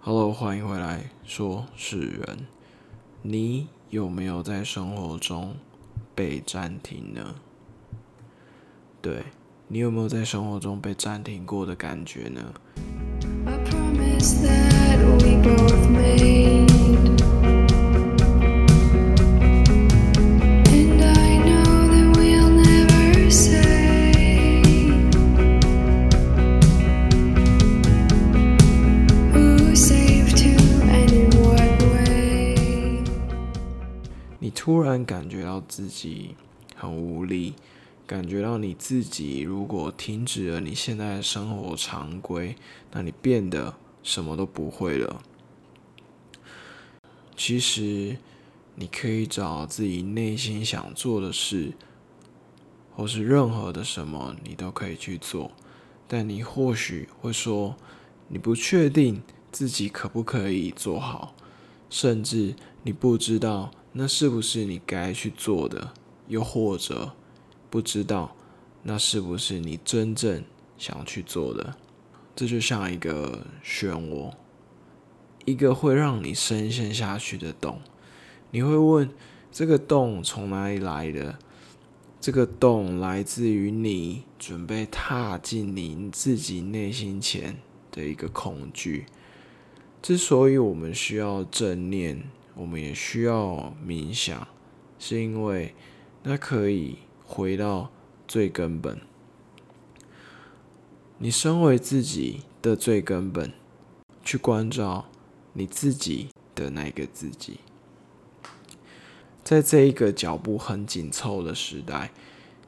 Hello，欢迎回来，说是人。你有没有在生活中被暂停呢？对你有没有在生活中被暂停过的感觉呢？I 然感觉到自己很无力，感觉到你自己如果停止了你现在的生活常规，那你变得什么都不会了。其实，你可以找自己内心想做的事，或是任何的什么，你都可以去做。但你或许会说，你不确定自己可不可以做好，甚至你不知道那是不是你该去做的，又或者不知道那是不是你真正想去做的。这就像一个漩涡，一个会让你深陷下去的洞。你会问：这个洞从哪里来的？这个洞来自于你准备踏进你自己内心前的一个恐惧。之所以我们需要正念，我们也需要冥想，是因为那可以回到最根本。你身为自己的最根本，去关照你自己的那个自己。在这一个脚步很紧凑的时代，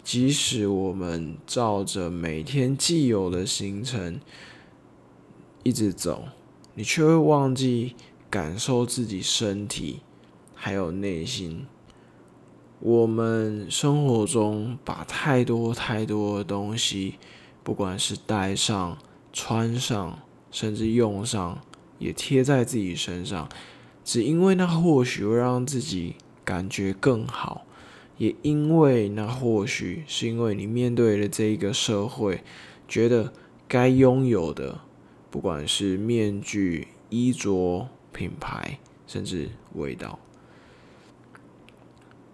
即使我们照着每天既有的行程一直走，你却会忘记感受自己身体还有内心。我们生活中把太多太多的东西，不管是带上、穿上，甚至用上，也贴在自己身上，只因为那或许会让自己感觉更好，也因为那或许是因为你面对了这一个社会，觉得该拥有的，不管是面具、衣着、品牌，甚至味道。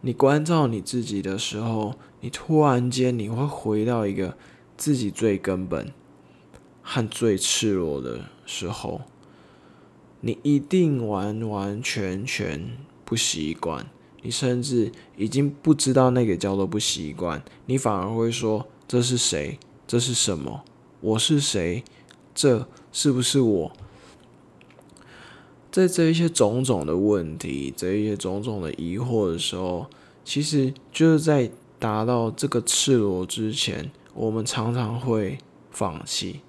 你关照你自己的时候，你突然间你会回到一个自己最根本和最赤裸的时候，你一定完完全全不习惯，你甚至已经不知道那个叫做不习惯，你反而会说这是谁？这是什么？我是谁？这是不是我？在这一些种种的问题，这一些种种的疑惑的时候，其实就是在达到这个赤裸之前，我们常常会放弃，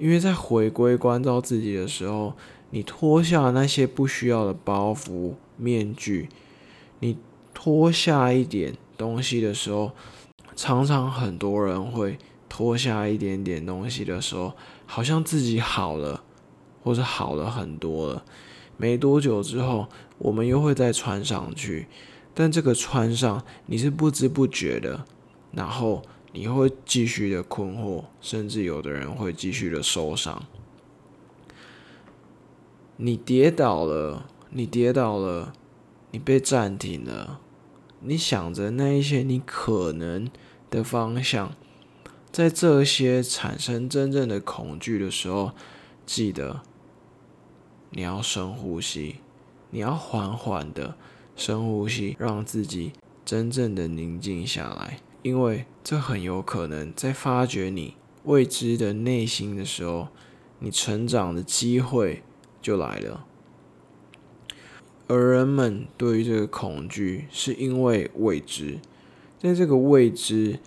因为在回归关照自己的时候，你脱下那些不需要的包袱、面具，你脱下一点东西的时候，常常很多人会脱下一点点东西的时候，好像自己好了。或是好了很多了，没多久之后，我们又会再穿上去，但这个穿上你是不知不觉的，然后你会继续的困惑，甚至有的人会继续的受伤。你跌倒了，你跌倒了，你被暂停了，你想着那一些你可能的方向，在这些产生真正的恐惧的时候，记得。你要深呼吸，你要缓缓的深呼吸，让自己真正的宁静下来，因为这很有可能在发掘你未知的内心的时候，你成长的机会就来了。而人们对于这个恐惧，是因为未知，在这个未知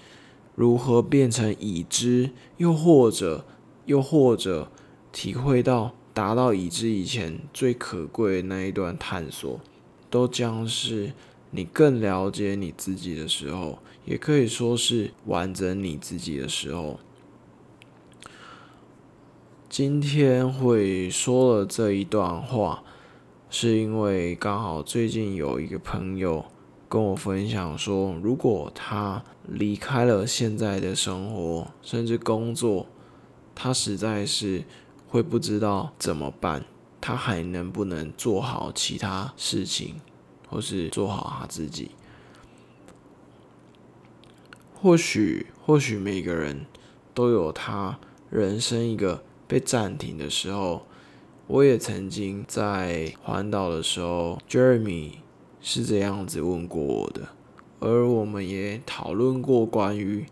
如何变成已知，又或者又或者体会到。达到已知以前最可贵的那一段探索，都将是你更了解你自己的时候，也可以说是完整你自己的时候。今天会说了这一段话，是因为刚好最近有一个朋友跟我分享说，如果他离开了现在的生活，甚至工作，他实在是会不知道怎么办，他还能不能做好其他事情，或是做好他自己？或许，或许每个人都有他人生一个被暂停的时候。我也曾经在环岛的时候，Jeremy 是这样子问过我的，而我们也讨论过关于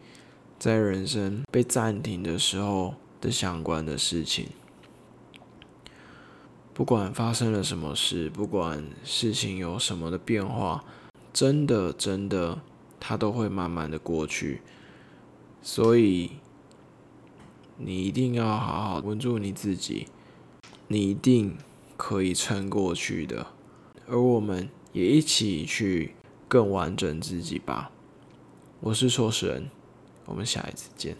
在人生被暂停的时候的相关的事情。不管发生了什么事，不管事情有什么的变化，真的真的，它都会慢慢的过去。所以，你一定要好好稳住你自己。你一定可以撑过去的，而我们也一起去更完整自己吧。我是说事人，我们下一次见。